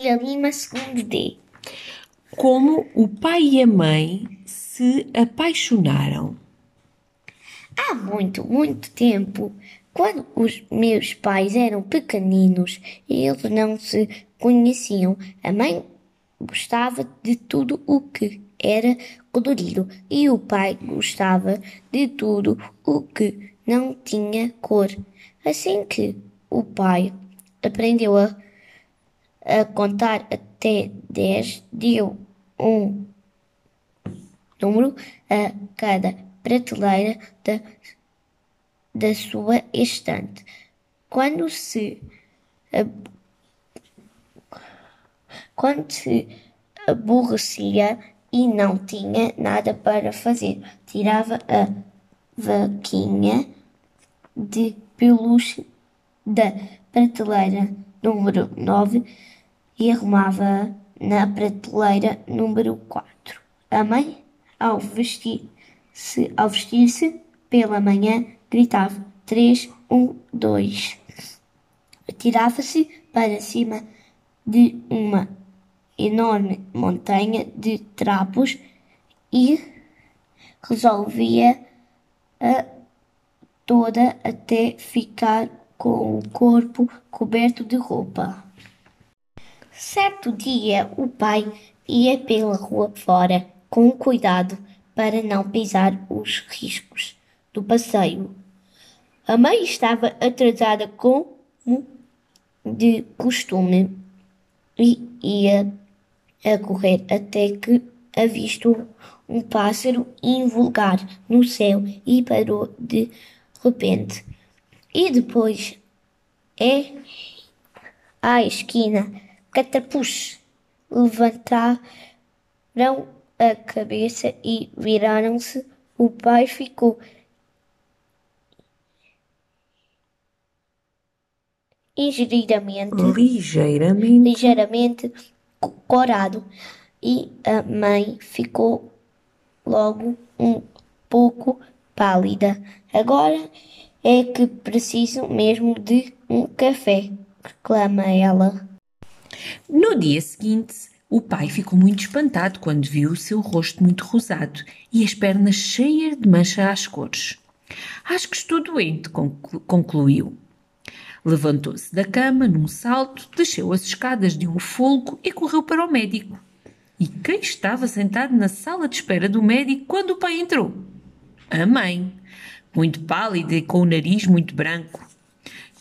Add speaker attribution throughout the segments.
Speaker 1: e Lima segundo D.
Speaker 2: Como o pai e a mãe se apaixonaram.
Speaker 1: Há muito, muito tempo, quando os meus pais eram pequeninos e eles não se conheciam, a mãe gostava de tudo o que era colorido e o pai gostava de tudo o que não tinha cor. Assim que o pai aprendeu a a contar até 10, deu um número a cada prateleira da, da sua estante. Quando se quando se aborrecia e não tinha nada para fazer, tirava a vaquinha de peluche da prateleira número 9 e arrumava na prateleira número 4. A mãe, ao vestir-se ao vestir-se pela manhã, gritava: 3, 1, 2. Atirava-se para cima de uma enorme montanha de trapos e resolvia a toda até ficar com o corpo coberto de roupa. Certo dia, o pai ia pela rua fora, com cuidado para não pisar os riscos do passeio. A mãe estava atrasada como de costume e ia a correr até que avistou um pássaro invulgar no céu e parou de repente. E depois é à esquina catapus levantaram a cabeça e viraram-se. O pai ficou ingeridamente,
Speaker 2: Ligeiramente.
Speaker 1: ligeiramente corado e a mãe ficou logo um pouco pálida. Agora é que preciso mesmo de um café, reclama ela.
Speaker 2: No dia seguinte, o pai ficou muito espantado quando viu o seu rosto muito rosado e as pernas cheias de mancha às cores. Acho que estou doente, conclu- concluiu. Levantou-se da cama num salto, desceu as escadas de um folgo e correu para o médico. E quem estava sentado na sala de espera do médico quando o pai entrou? A mãe, muito pálida e com o nariz muito branco.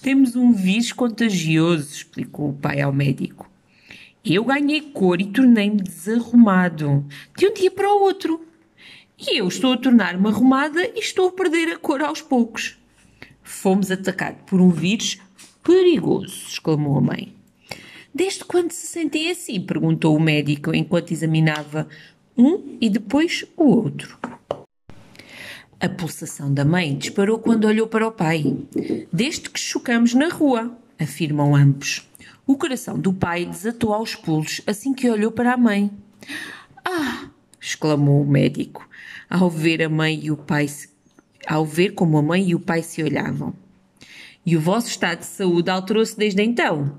Speaker 2: Temos um vírus contagioso, explicou o pai ao médico. Eu ganhei cor e tornei-me desarrumado, de um dia para o outro. E eu estou a tornar-me arrumada e estou a perder a cor aos poucos. Fomos atacados por um vírus perigoso, exclamou a mãe. Desde quando se sentem assim? perguntou o médico enquanto examinava um e depois o outro. A pulsação da mãe disparou quando olhou para o pai. Desde que chocamos na rua, afirmam ambos. O coração do pai desatou aos pulos assim que olhou para a mãe. Ah! exclamou o médico, ao ver a mãe e o pai se- ao ver como a mãe e o pai se olhavam. E o vosso estado de saúde alterou-se desde então?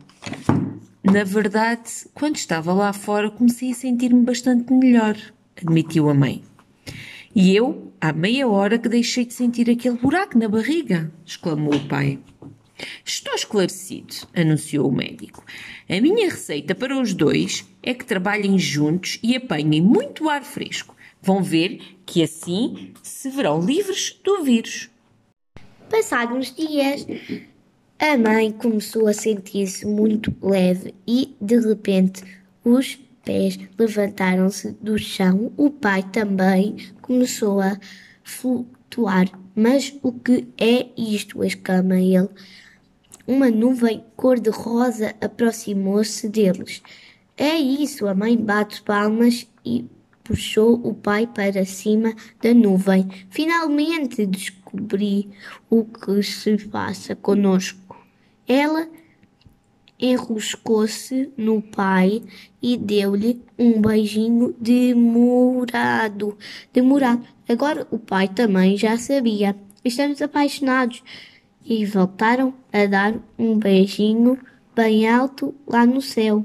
Speaker 2: Na verdade, quando estava lá fora, comecei a sentir-me bastante melhor, admitiu a mãe. E eu, há meia hora que deixei de sentir aquele buraco na barriga, exclamou o pai. Estou esclarecido, anunciou o médico. A minha receita para os dois é que trabalhem juntos e apanhem muito ar fresco. Vão ver que assim se verão livres do vírus.
Speaker 1: Passados uns dias, a mãe começou a sentir-se muito leve e, de repente, os pés levantaram-se do chão. O pai também começou a flutuar. Mas o que é isto? exclama ele. Uma nuvem cor-de-rosa aproximou-se deles. É isso, a mãe bate palmas e puxou o pai para cima da nuvem. Finalmente descobri o que se passa conosco. Ela enroscou-se no pai e deu-lhe um beijinho demorado. Demorado. Agora o pai também já sabia. Estamos apaixonados. E voltaram a dar um beijinho bem alto lá no céu.